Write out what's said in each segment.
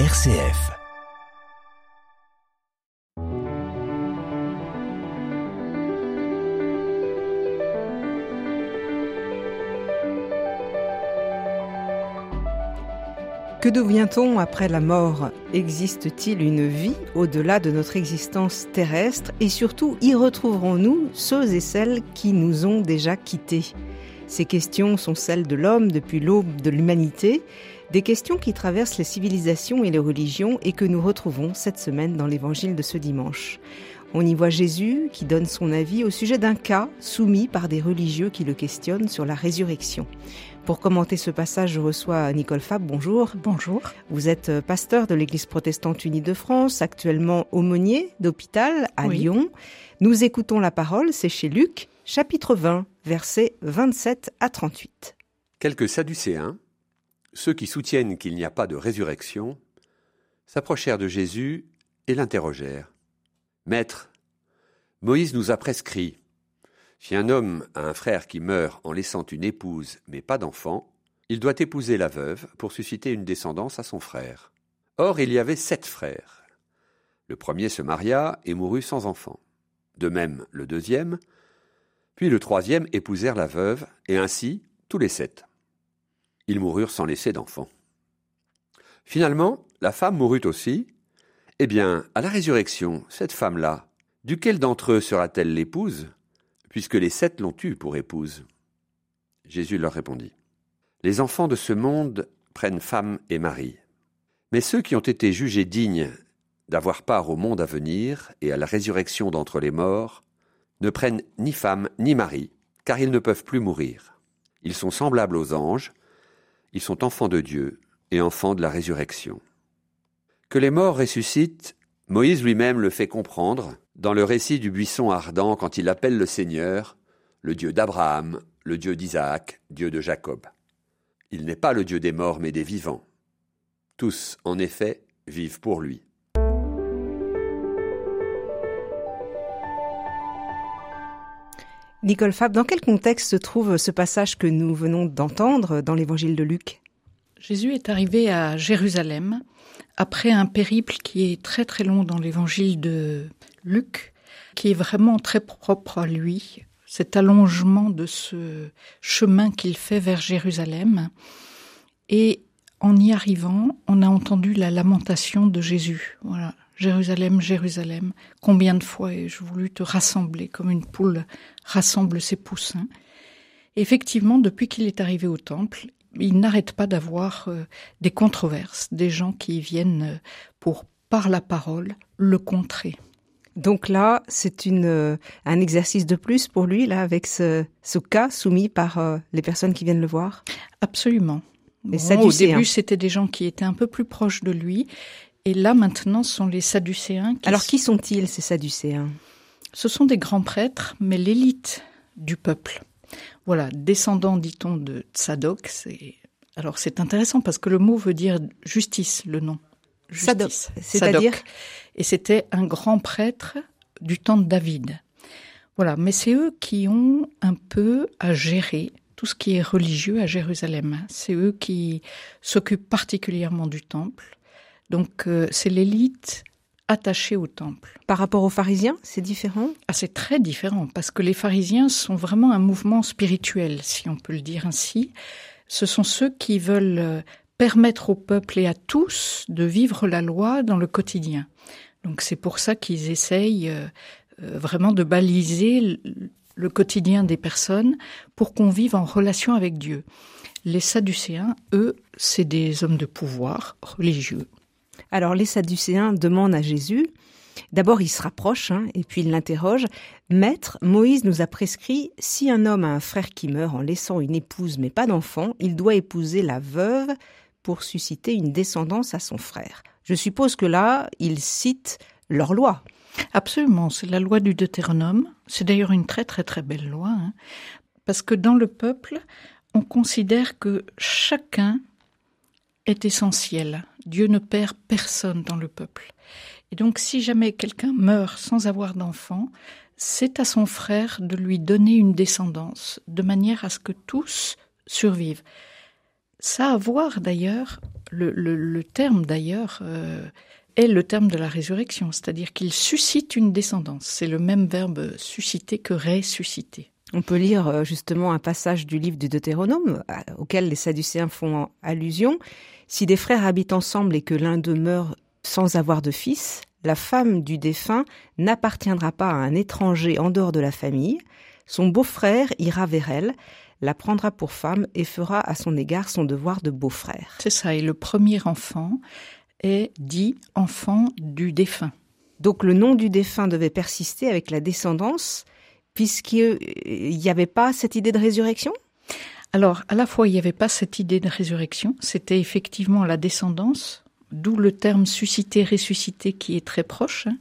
RCF. Que devient-on après la mort? Existe-t-il une vie au-delà de notre existence terrestre? Et surtout, y retrouverons-nous ceux et celles qui nous ont déjà quittés? Ces questions sont celles de l'homme depuis l'aube de l'humanité des questions qui traversent les civilisations et les religions et que nous retrouvons cette semaine dans l'évangile de ce dimanche. On y voit Jésus qui donne son avis au sujet d'un cas soumis par des religieux qui le questionnent sur la résurrection. Pour commenter ce passage, je reçois Nicole Fab. Bonjour. Bonjour. Vous êtes pasteur de l'Église protestante unie de France, actuellement aumônier d'hôpital à Lyon. Nous écoutons la parole, c'est chez Luc, chapitre 20, versets 27 à 38. Quelques Sadducéens ceux qui soutiennent qu'il n'y a pas de résurrection s'approchèrent de Jésus et l'interrogèrent. Maître, Moïse nous a prescrit si un homme a un frère qui meurt en laissant une épouse mais pas d'enfant, il doit épouser la veuve pour susciter une descendance à son frère. Or il y avait sept frères. Le premier se maria et mourut sans enfant. De même le deuxième, puis le troisième épousèrent la veuve, et ainsi tous les sept. Ils moururent sans laisser d'enfants. Finalement, la femme mourut aussi. Eh bien, à la résurrection, cette femme-là, duquel d'entre eux sera-t-elle l'épouse, puisque les sept l'ont eue pour épouse? Jésus leur répondit. Les enfants de ce monde prennent femme et mari. Mais ceux qui ont été jugés dignes d'avoir part au monde à venir et à la résurrection d'entre les morts ne prennent ni femme ni mari, car ils ne peuvent plus mourir. Ils sont semblables aux anges, ils sont enfants de Dieu et enfants de la résurrection. Que les morts ressuscitent, Moïse lui-même le fait comprendre dans le récit du buisson ardent quand il appelle le Seigneur le Dieu d'Abraham, le Dieu d'Isaac, Dieu de Jacob. Il n'est pas le Dieu des morts mais des vivants. Tous, en effet, vivent pour lui. Nicole Fab, dans quel contexte se trouve ce passage que nous venons d'entendre dans l'évangile de Luc? Jésus est arrivé à Jérusalem après un périple qui est très très long dans l'évangile de Luc, qui est vraiment très propre à lui, cet allongement de ce chemin qu'il fait vers Jérusalem. Et en y arrivant, on a entendu la lamentation de Jésus. Voilà. Jérusalem, Jérusalem, combien de fois ai-je voulu te rassembler comme une poule rassemble ses poussins. effectivement, depuis qu'il est arrivé au temple, il n'arrête pas d'avoir euh, des controverses, des gens qui viennent euh, pour, par la parole, le contrer. Donc là, c'est une euh, un exercice de plus pour lui là avec ce, ce cas soumis par les personnes qui viennent le voir? Absolument. au début, c'était des gens qui étaient un peu plus proches de lui, et là maintenant, ce sont les Sadducéens. Alors qui sont-ils ces Sadducéens? Ce sont des grands prêtres, mais l'élite du peuple. Voilà, descendant, dit-on, de Tsadok. Alors c'est intéressant parce que le mot veut dire justice, le nom. Justice. C'est-à-dire Et c'était un grand prêtre du temps de David. Voilà, mais c'est eux qui ont un peu à gérer tout ce qui est religieux à Jérusalem. C'est eux qui s'occupent particulièrement du temple. Donc euh, c'est l'élite attachés au temple. Par rapport aux pharisiens, c'est différent? Ah, C'est très différent, parce que les pharisiens sont vraiment un mouvement spirituel, si on peut le dire ainsi. Ce sont ceux qui veulent euh, permettre au peuple et à tous de vivre la loi dans le quotidien. Donc c'est pour ça qu'ils essayent euh, vraiment de baliser le quotidien des personnes pour qu'on vive en relation avec Dieu. Les Sadducéens, eux, c'est des hommes de pouvoir religieux alors les Sadducéens demandent à Jésus, d'abord ils se rapprochent hein, et puis ils l'interrogent, Maître, Moïse nous a prescrit, si un homme a un frère qui meurt en laissant une épouse mais pas d'enfant, il doit épouser la veuve pour susciter une descendance à son frère. Je suppose que là, ils citent leur loi. Absolument, c'est la loi du Deutéronome. C'est d'ailleurs une très très très belle loi, hein, parce que dans le peuple, on considère que chacun est essentiel. Dieu ne perd personne dans le peuple. Et donc si jamais quelqu'un meurt sans avoir d'enfant, c'est à son frère de lui donner une descendance, de manière à ce que tous survivent. Ça à voir d'ailleurs, le, terme d'ailleurs euh, est le terme de la résurrection, c'est-à-dire qu'il suscite une descendance. C'est le même verbe susciter que ressusciter. On peut lire euh, justement un passage du livre du Deutéronome auquel les Sadducéens font allusion. Si des frères habitent ensemble et que l'un d'eux meurt sans avoir de fils, la femme du défunt n'appartiendra pas à un étranger en dehors de la famille. Son beau-frère ira vers elle, la prendra pour femme et fera à son égard son devoir de beau-frère. C'est ça, et le premier enfant est dit enfant du défunt. Donc le nom du défunt devait persister avec la descendance, puisqu'il n'y avait pas cette idée de résurrection? Alors, à la fois, il n'y avait pas cette idée de résurrection, c'était effectivement la descendance, d'où le terme suscité, ressuscité qui est très proche. Hein.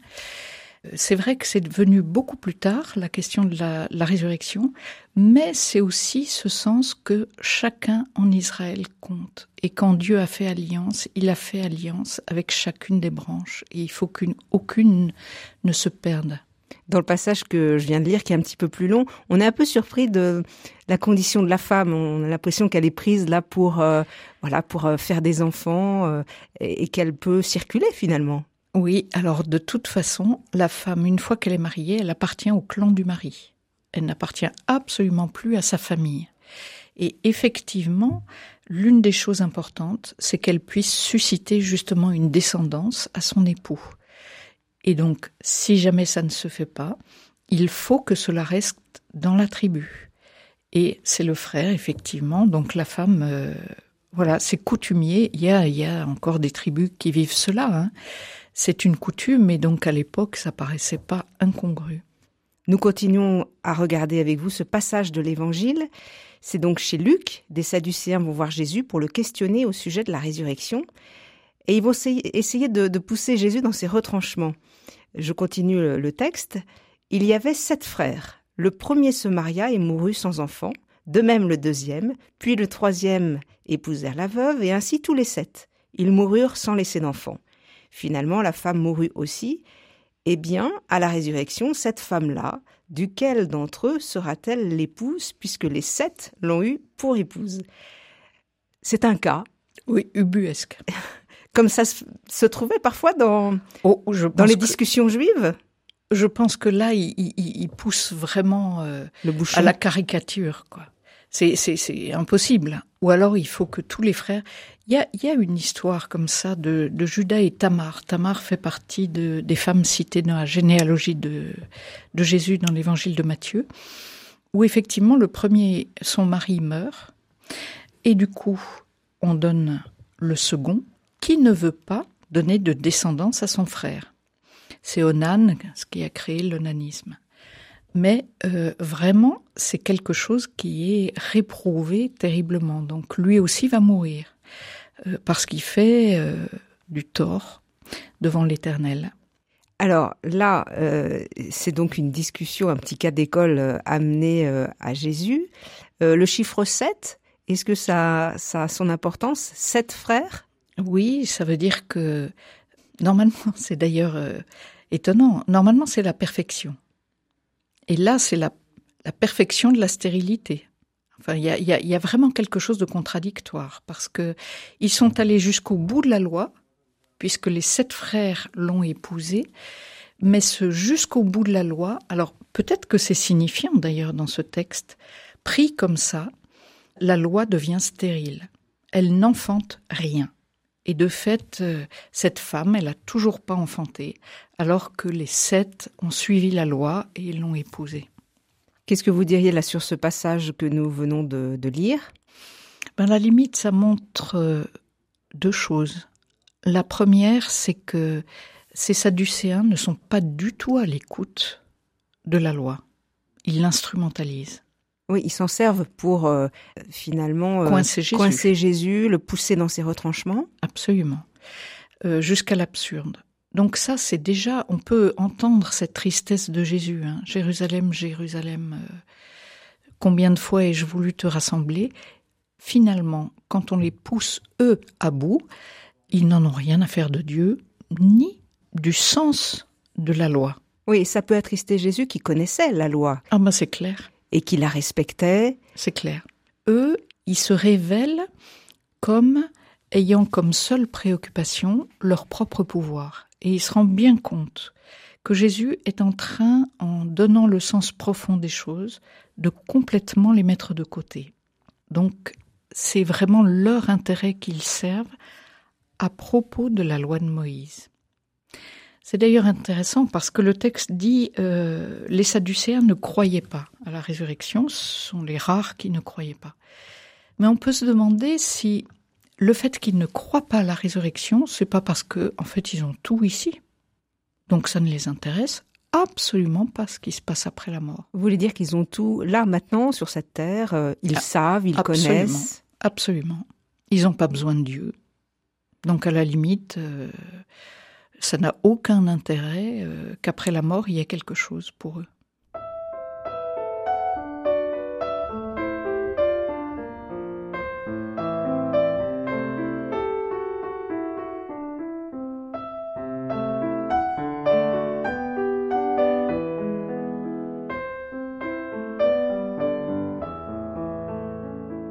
C'est vrai que c'est devenu beaucoup plus tard la question de la, résurrection, mais c'est aussi ce sens que chacun en Israël compte. Et quand Dieu a fait alliance, il a fait alliance avec chacune des branches. Et il faut qu'aucune ne se perde. Dans le passage que je viens de lire, qui est un petit peu plus long, on est un peu surpris de la condition de la femme. On a l'impression qu'elle est prise là pour, euh, voilà, pour euh, faire des enfants euh, et qu'elle peut circuler finalement. Oui, alors de toute façon, la femme, une fois qu'elle est mariée, elle appartient au clan du mari. Elle n'appartient absolument plus à sa famille. Et effectivement, l'une des choses importantes, c'est qu'elle puisse susciter justement une descendance à son époux. Et donc, si jamais ça ne se fait pas, il faut que cela reste dans la tribu. Et c'est le frère, effectivement. Donc la femme, euh, voilà, c'est coutumier. Il y a, il y a encore des tribus qui vivent cela. Hein. C'est une coutume, et donc à l'époque, ça paraissait pas incongru. Nous continuons à regarder avec vous ce passage de l'Évangile. C'est donc chez Luc, des Sadducéens vont voir Jésus pour le questionner au sujet de la résurrection, et ils vont essayer de, pousser Jésus dans ses retranchements. Je continue le texte. Il y avait sept frères. Le premier se maria et mourut sans enfant, de même le deuxième, puis le troisième épousèrent la veuve, et ainsi tous les sept. Ils moururent sans laisser d'enfants. Finalement, la femme mourut aussi. Eh bien, à la résurrection, cette femme-là, duquel d'entre eux sera-t-elle l'épouse, puisque les sept l'ont eue pour épouse? C'est un cas. Oui, ubuesque. Comme ça se, trouvait parfois dans, oh, dans les discussions juives Je pense que là, il, pousse vraiment euh, Le à la caricature. quoi. C'est impossible. Ou alors, il faut que tous les frères... Il y a, une histoire comme ça de, Judas et Tamar. Tamar fait partie des femmes citées dans la généalogie de, de Jésus dans l'évangile de Matthieu, où effectivement le premier, son mari meurt, et du coup on donne le second, qui ne veut pas donner de descendance à son frère. C'est Onan, ce qui a créé l'onanisme. Mais euh, vraiment, c'est quelque chose qui est réprouvé terriblement. Donc lui aussi va mourir. Euh, parce qu'il fait euh, du tort devant l'Éternel. Alors là, c'est donc une discussion, un petit cas d'école amené à Jésus. le chiffre 7, est-ce que ça, ça a son importance? Sept frères? Oui, ça veut dire que normalement, c'est d'ailleurs étonnant, normalement c'est la perfection. Et là, c'est la, la perfection de la stérilité. Enfin, il y a, vraiment quelque chose de contradictoire parce que ils sont allés jusqu'au bout de la loi, puisque les sept frères l'ont épousée, mais ce jusqu'au bout de la loi. Alors peut-être que c'est signifiant d'ailleurs dans ce texte. Pris comme ça, la loi devient stérile. Elle n'enfante rien. Et de fait, euh, cette femme, elle a toujours pas enfanté, alors que les sept ont suivi la loi et l'ont épousée. Qu'est-ce que vous diriez là sur ce passage que nous venons de, lire? Ben, La limite, ça montre euh, deux choses. La première, c'est que ces Sadducéens ne sont pas du tout à l'écoute de la loi. Ils l'instrumentalisent. Oui, ils s'en servent pour euh, finalement euh, coincer, Jésus. le pousser dans ses retranchements. Absolument. Jusqu'à l'absurde. Donc ça, c'est déjà, on peut entendre cette tristesse de Jésus. Hein. Jérusalem, Jérusalem, euh, combien de fois ai-je voulu te rassembler? Finalement, quand on les pousse, eux, à bout, ils n'en ont rien à faire de Dieu, ni du sens de la loi. Oui, ça peut attrister Jésus qui connaissait la loi. Ah ben c'est clair. Et qui la respectait. C'est clair. Eux, ils se révèlent comme ayant comme seule préoccupation leur propre pouvoir. Et il se rend bien compte que Jésus est en train, en donnant le sens profond des choses, de complètement les mettre de côté. Donc, c'est vraiment leur intérêt qu'ils servent à propos de la loi de Moïse. C'est d'ailleurs intéressant parce que le texte dit euh, les Sadducéens ne croyaient pas à la résurrection, ce sont les rares qui ne croyaient pas. Mais on peut se demander si le fait qu'ils ne croient pas à la résurrection, c'est pas parce que en fait ils ont tout ici. Donc ça ne les intéresse absolument pas ce qui se passe après la mort. Vous voulez dire qu'ils ont tout là maintenant sur cette terre, euh, ils ah, savent, ils connaissent. Absolument. Ils n'ont pas besoin de Dieu. Donc à la limite, euh, ça n'a aucun intérêt euh, qu'après la mort, il y ait quelque chose pour eux.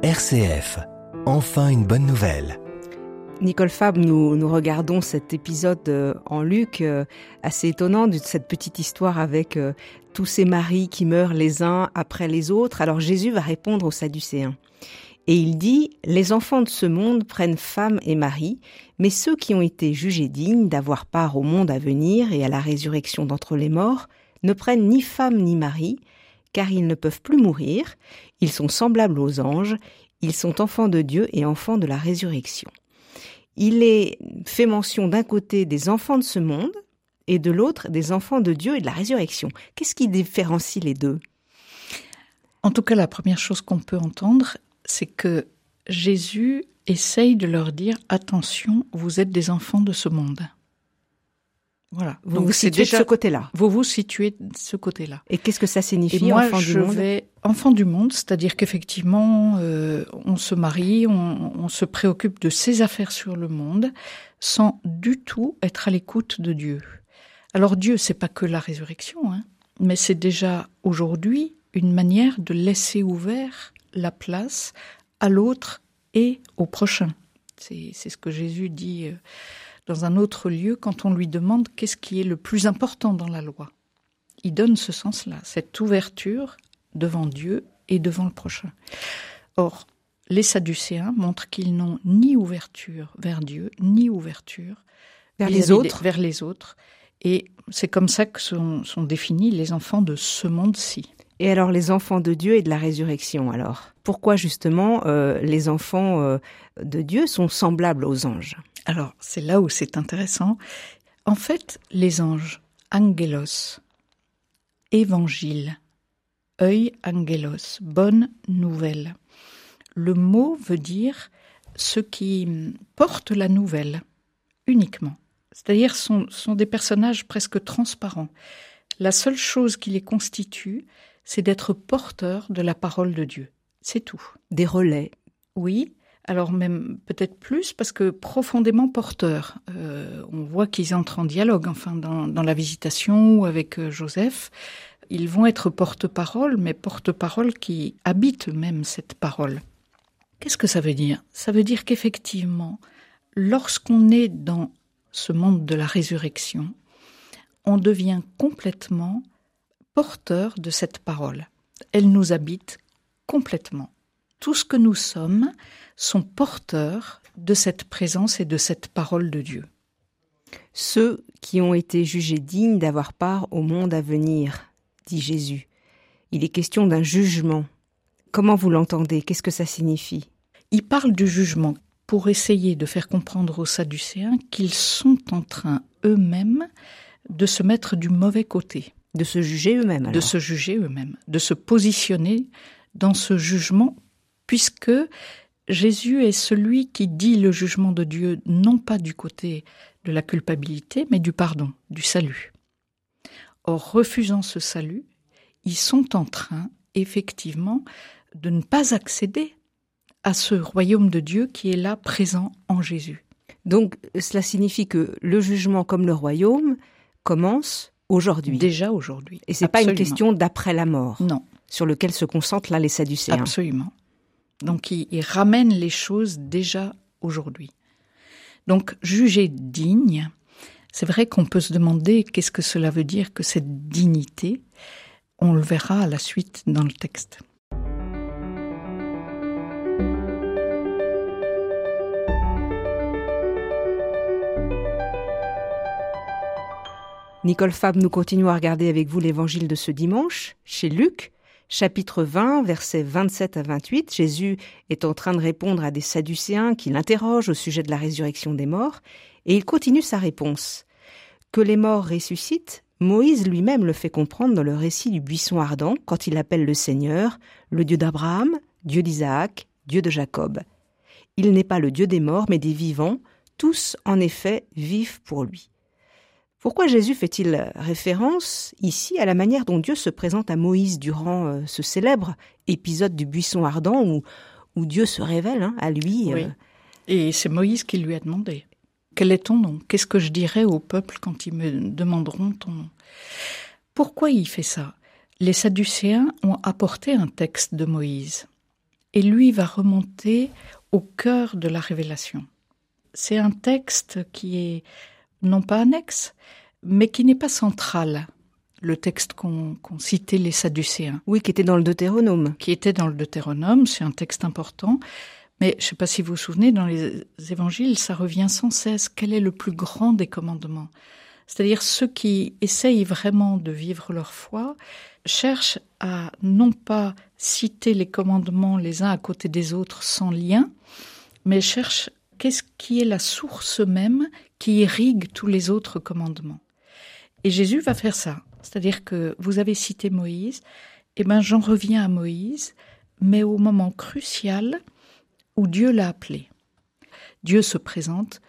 RCF, enfin une bonne nouvelle. Nicole Fab, nous, nous regardons cet épisode euh, en Luc euh, assez étonnant de cette petite histoire avec euh, tous ces maris qui meurent les uns après les autres. Alors Jésus va répondre aux Sadducéens. Et il dit, les enfants de ce monde prennent femme et mari, mais ceux qui ont été jugés dignes d'avoir part au monde à venir et à la résurrection d'entre les morts ne prennent ni femme ni mari, car ils ne peuvent plus mourir, ils sont semblables aux anges, ils sont enfants de Dieu et enfants de la résurrection. Il est fait mention d'un côté des enfants de ce monde et de l'autre des enfants de Dieu et de la résurrection. Qu'est-ce qui différencie les deux? En tout cas, la première chose qu'on peut entendre, c'est que Jésus essaye de leur dire attention, vous êtes des enfants de ce monde. Voilà. Vous vous situez de ce côté-là. Vous vous situez de ce côté-là. Et qu'est-ce que ça signifie, moi, enfant je du monde vais enfant du monde, c'est-à-dire qu'effectivement, euh, on se marie, on, on, se préoccupe de ses affaires sur le monde, sans du tout être à l'écoute de Dieu. Alors Dieu, c'est pas que la résurrection, hein, mais c'est déjà aujourd'hui une manière de laisser ouvert la place à l'autre et au prochain. C'est ce que Jésus dit. Euh, dans un autre lieu quand on lui demande qu'est-ce qui est le plus important dans la loi. Il donne ce sens-là, cette ouverture devant Dieu et devant le prochain. Or, les Sadducéens montrent qu'ils n'ont ni ouverture vers Dieu, ni ouverture vers les autres. Vers les autres. Et c'est comme ça que sont, sont définis les enfants de ce monde-ci. Et alors les enfants de Dieu et de la résurrection, alors? Pourquoi justement euh, les enfants euh, de Dieu sont semblables aux anges? Alors c'est là où c'est intéressant. En fait, les anges, angelos, évangile, œil angelos, bonne nouvelle. Le mot veut dire ce qui porte la nouvelle uniquement. C'est-à-dire sont, sont des personnages presque transparents. La seule chose qui les constitue, c'est d'être porteur de la parole de Dieu. C'est tout. Des relais. Oui, alors même peut-être plus parce que profondément porteur. Euh, on voit qu'ils entrent en dialogue, enfin dans, dans la visitation ou avec euh, Joseph. Ils vont être porte-parole, mais porte-parole qui habitent même cette parole. Qu'est-ce que ça veut dire? Ça veut dire qu'effectivement, lorsqu'on est dans ce monde de la résurrection, on devient complètement porteur de cette parole. Elle nous habite complètement. Tout ce que nous sommes sont porteurs de cette présence et de cette parole de Dieu. Ceux qui ont été jugés dignes d'avoir part au monde à venir, dit Jésus. Il est question d'un jugement. Comment vous l'entendez? Qu'est-ce que ça signifie? Il parle du jugement pour essayer de faire comprendre aux Sadducéens qu'ils sont en train eux-mêmes de se mettre du mauvais côté. De se juger eux-mêmes. De se juger eux-mêmes, de se positionner dans ce jugement, puisque Jésus est celui qui dit le jugement de Dieu non pas du côté de la culpabilité, mais du pardon, du salut. Or, refusant ce salut, ils sont en train, effectivement, de ne pas accéder à ce royaume de Dieu qui est là présent en Jésus. Donc, cela signifie que le jugement comme le royaume commence aujourd'hui. Déjà aujourd'hui. Et c'est pas une question d'après la mort. Non. Sur lequel se concentrent là les Sadducéens. Absolument. Donc il, ramène les choses déjà aujourd'hui. Donc, juger digne, c'est vrai qu'on peut se demander qu'est-ce que cela veut dire que cette dignité. On le verra à la suite dans le texte. Nicole Fab, nous continuons à regarder avec vous l'évangile de ce dimanche, chez Luc, chapitre 20, versets 27 à 28. Jésus est en train de répondre à des Sadducéens qui l'interrogent au sujet de la résurrection des morts, et il continue sa réponse. Que les morts ressuscitent, Moïse lui-même le fait comprendre dans le récit du buisson ardent quand il appelle le Seigneur le Dieu d'Abraham, Dieu d'Isaac, Dieu de Jacob. Il n'est pas le Dieu des morts, mais des vivants, tous en effet vivent pour lui. Pourquoi Jésus fait-il référence ici à la manière dont Dieu se présente à Moïse durant euh, ce célèbre épisode du buisson ardent où, Dieu se révèle hein, à lui euh, Et c'est Moïse qui lui a demandé. Quel est ton nom? Qu'est-ce que je dirai au peuple quand ils me demanderont ton nom? Pourquoi il fait ça? Les Sadducéens ont apporté un texte de Moïse et lui va remonter au cœur de la révélation. C'est un texte qui est non pas annexe, mais qui n'est pas central. Le texte qu'ont citait les Sadducéens. Oui, qui était dans le Deutéronome. Qui était dans le Deutéronome, c'est un texte important. Mais je ne sais pas si vous vous souvenez, dans les évangiles, ça revient sans cesse. Quel est le plus grand des commandements? C'est-à-dire ceux qui essayent vraiment de vivre leur foi cherchent à non pas citer les commandements les uns à côté des autres sans lien, mais cherchent qu'est-ce qui est la source même qui irrigue tous les autres commandements. Et Jésus va faire ça. C'est-à-dire que vous avez cité Moïse, eh ben j'en reviens à Moïse, mais au moment crucial où Dieu l'a appelé. Dieu se présente,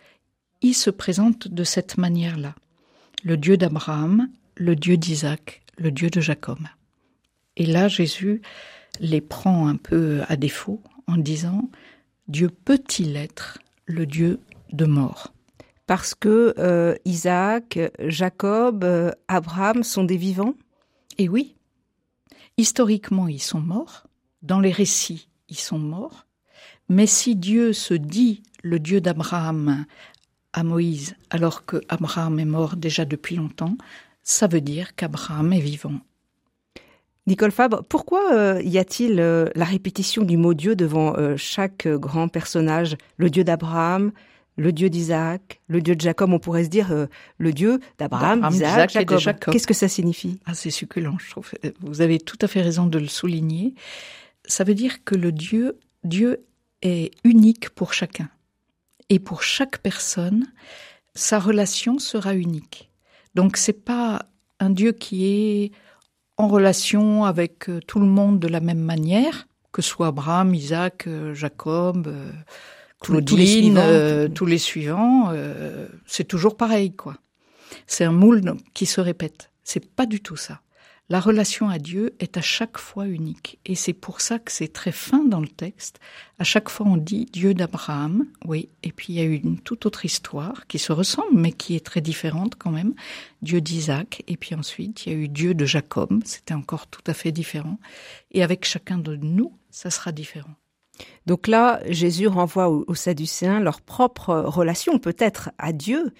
il se présente de cette manière-là. Le Dieu d'Abraham, le Dieu d'Isaac, le Dieu de Jacob. Et là, Jésus les prend un peu à défaut en disant Dieu peut-il être le Dieu de mort parce que euh, Isaac, Jacob, euh, Abraham sont des vivants Et oui. Historiquement, ils sont morts. Dans les récits, ils sont morts. Mais si Dieu se dit le Dieu d'Abraham à Moïse, alors que Abraham est mort déjà depuis longtemps, ça veut dire qu'Abraham est vivant. Nicole Fabre, pourquoi euh, y a-t-il la répétition du mot Dieu devant chaque grand personnage? Le Dieu d'Abraham, le Dieu d'Isaac, le Dieu de Jacob, on pourrait se dire euh, le Dieu d'Abraham, d'Isaac, Jacob. Qu'est-ce que ça signifie? Ah, c'est succulent, je trouve. Vous avez tout à fait raison de le souligner. Ça veut dire que le Dieu, Dieu est unique pour chacun. Et pour chaque personne, sa relation sera unique. Donc c'est pas un Dieu qui est en relation avec euh, tout le monde de la même manière, que ce soit Abraham, Isaac, euh, Jacob, euh, tous les suivants euh, c'est toujours pareil, quoi. C'est un moule qui se répète. C'est pas du tout ça. La relation à Dieu est à chaque fois unique. Et c'est pour ça que c'est très fin dans le texte. À chaque fois, on dit Dieu d'Abraham, oui. Et puis, il y a une toute autre histoire qui se ressemble, mais qui est très différente quand même. Dieu d'Isaac. Et puis ensuite, il y a eu Dieu de Jacob. C'était encore tout à fait différent. Et avec chacun de nous, ça sera différent. Donc là, Jésus renvoie aux, Sadducéens leur propre relation peut-être à Dieu.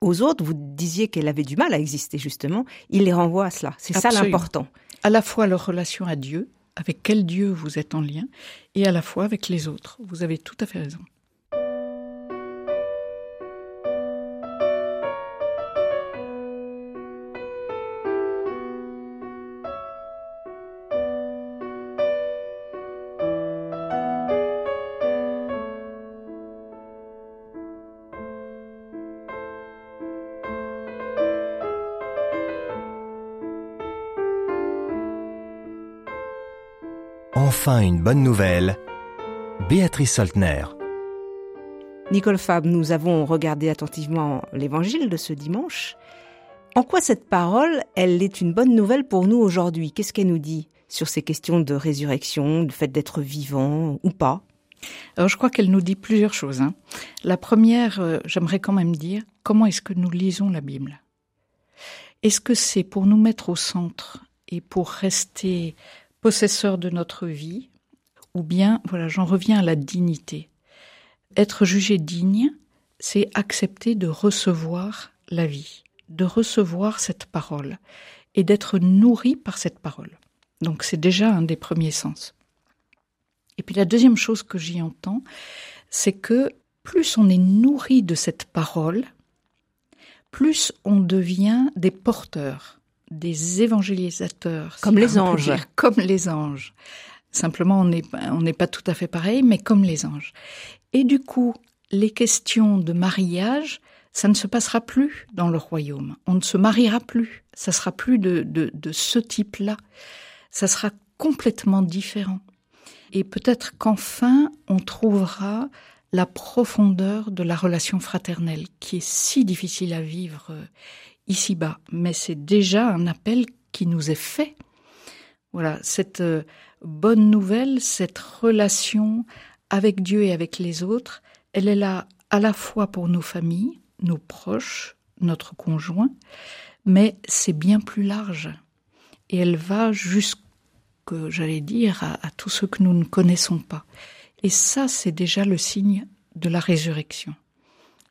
Aux autres, vous disiez qu'elle avait du mal à exister justement. Il les renvoie à cela. C'est ça l'important. À la fois leur relation à Dieu, avec quel Dieu vous êtes en lien, et à la fois avec les autres. Vous avez tout à fait raison. Enfin une bonne nouvelle. Béatrice Soltner. Nicole Fab, nous avons regardé attentivement l'évangile de ce dimanche. En quoi cette parole, elle est une bonne nouvelle pour nous aujourd'hui? Qu'est-ce qu'elle nous dit sur ces questions de résurrection, du fait d'être vivant ou pas? Alors je crois qu'elle nous dit plusieurs choses. Hein. La première, euh, j'aimerais quand même dire, comment est-ce que nous lisons la Bible? Est-ce que c'est pour nous mettre au centre et pour rester possesseur de notre vie, ou bien, voilà, j'en reviens à la dignité. Être jugé digne, c'est accepter de recevoir la vie, de recevoir cette parole et d'être nourri par cette parole. Donc c'est déjà un des premiers sens. Et puis la deuxième chose que j'y entends, c'est que plus on est nourri de cette parole, plus on devient des porteurs, des évangélisateurs. Comme les anges. comme les anges. Simplement, on n'est on n'est pas tout à fait pareil, mais comme les anges. Et du coup, les questions de mariage, ça ne se passera plus dans le royaume. On ne se mariera plus. Ça sera plus de, de, de ce type-là. Ça sera complètement différent. Et peut-être qu'enfin, on trouvera la profondeur de la relation fraternelle, qui est si difficile à vivre euh, ici-bas. Mais c'est déjà un appel qui nous est fait. Voilà, cette euh, bonne nouvelle, cette relation avec Dieu et avec les autres, elle est là à la fois pour nos familles, nos proches, notre conjoint, mais c'est bien plus large. Et elle va jusque, j'allais dire, à, tous ceux que nous ne connaissons pas. Et ça, c'est déjà le signe de la résurrection.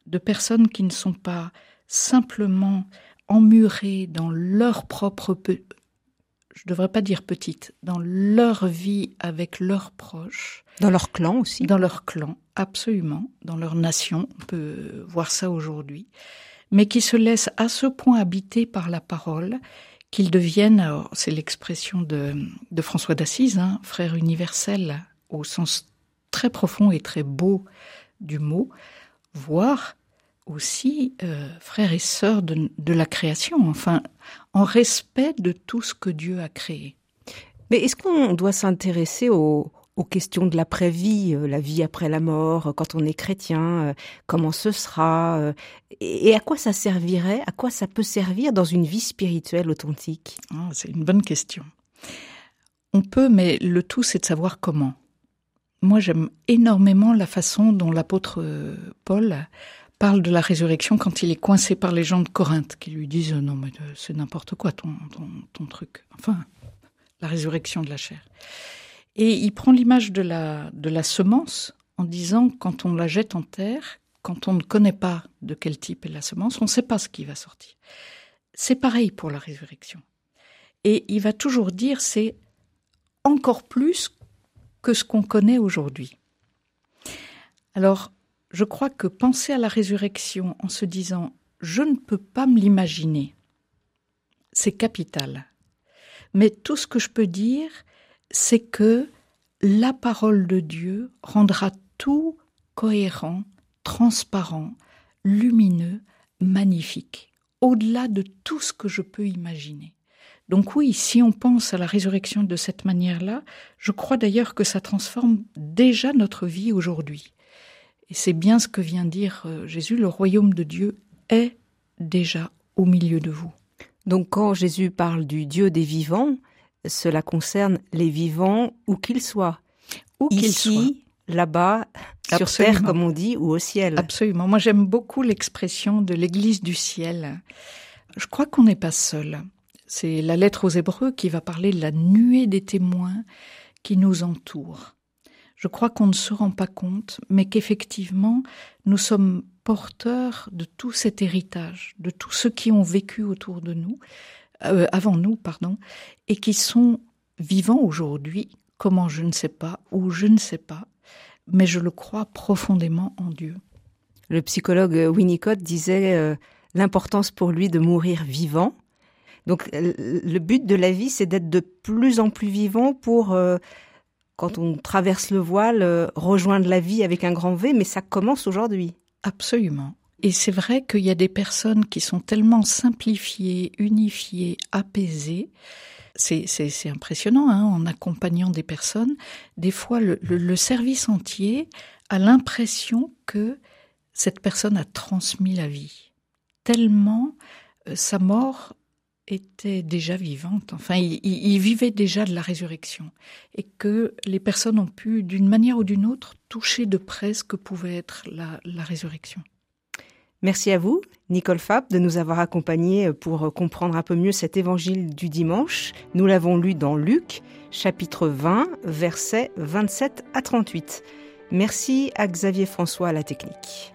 De personnes qui ne sont pas simplement emmurées dans leur propre, je ne devrais pas dire petite, dans leur vie avec leurs proches. Dans leur clan aussi. Dans leur clan, absolument. Dans leur nation, on peut voir ça aujourd'hui. Mais qui se laissent à ce point habiter par la parole qu'ils deviennent, c'est l'expression de, de, François d'Assise, hein, frère universel au sens très profond et très beau du mot, voire aussi euh, frères et sœurs de, de, la création, enfin, en respect de tout ce que Dieu a créé. Mais est-ce qu'on doit s'intéresser aux, aux questions de l'après-vie, euh, la vie après la mort, quand on est chrétien, euh, comment ce sera, et à quoi ça servirait, à quoi ça peut servir dans une vie spirituelle authentique? Ah, C'est une bonne question. On peut, mais le tout, c'est de savoir comment. Moi, j'aime énormément la façon dont l'apôtre Paul parle de la résurrection quand il est coincé par les gens de Corinthe qui lui disent non mais c'est n'importe quoi ton, ton, ton truc. Enfin, la résurrection de la chair. Et il prend l'image de la, de la semence en disant quand on la jette en terre, quand on ne connaît pas de quel type est la semence, on ne sait pas ce qui va sortir. C'est pareil pour la résurrection. Et il va toujours dire c'est encore plus que ce qu'on connaît aujourd'hui. Alors, je crois que penser à la résurrection en se disant je ne peux pas me l'imaginer, c'est capital. Mais tout ce que je peux dire, c'est que la parole de Dieu rendra tout cohérent, transparent, lumineux, magnifique, au-delà de tout ce que je peux imaginer. Donc oui, si on pense à la résurrection de cette manière-là, je crois d'ailleurs que ça transforme déjà notre vie aujourd'hui. Et c'est bien ce que vient dire euh, Jésus, le royaume de Dieu est déjà au milieu de vous. Donc quand Jésus parle du Dieu des vivants, cela concerne les vivants où qu'ils soient. Où qu'ils soient. là-bas, sur terre, comme on dit, ou au ciel. Absolument. Moi, j'aime beaucoup l'expression de l'Église du ciel. Je crois qu'on n'est pas seul. C'est la lettre aux Hébreux qui va parler de la nuée des témoins qui nous entourent. Je crois qu'on ne se rend pas compte, mais qu'effectivement, nous sommes porteurs de tout cet héritage, de tous ceux qui ont vécu autour de nous, euh, avant nous, pardon, et qui sont vivants aujourd'hui, comment je ne sais pas, ou je ne sais pas, mais je le crois profondément en Dieu. Le psychologue Winnicott disait euh, l'importance pour lui de mourir vivant. Donc le but de la vie, c'est d'être de plus en plus vivant pour, euh, quand on traverse le voile, rejoindre la vie avec un grand V, mais ça commence aujourd'hui. Absolument. Et c'est vrai qu'il y a des personnes qui sont tellement simplifiées, unifiées, apaisées. C'est, impressionnant, hein, en accompagnant des personnes. Des fois, le, le service entier a l'impression que cette personne a transmis la vie. Tellement euh, sa mort était déjà vivante. Enfin, il, vivait déjà de la résurrection. Et que les personnes ont pu, d'une manière ou d'une autre, toucher de près ce que pouvait être la, la résurrection. Merci à vous, Nicole Fab, de nous avoir accompagnés pour comprendre un peu mieux cet évangile du dimanche. Nous l'avons lu dans Luc, chapitre 20, versets 27 à 38. Merci à Xavier François à la technique.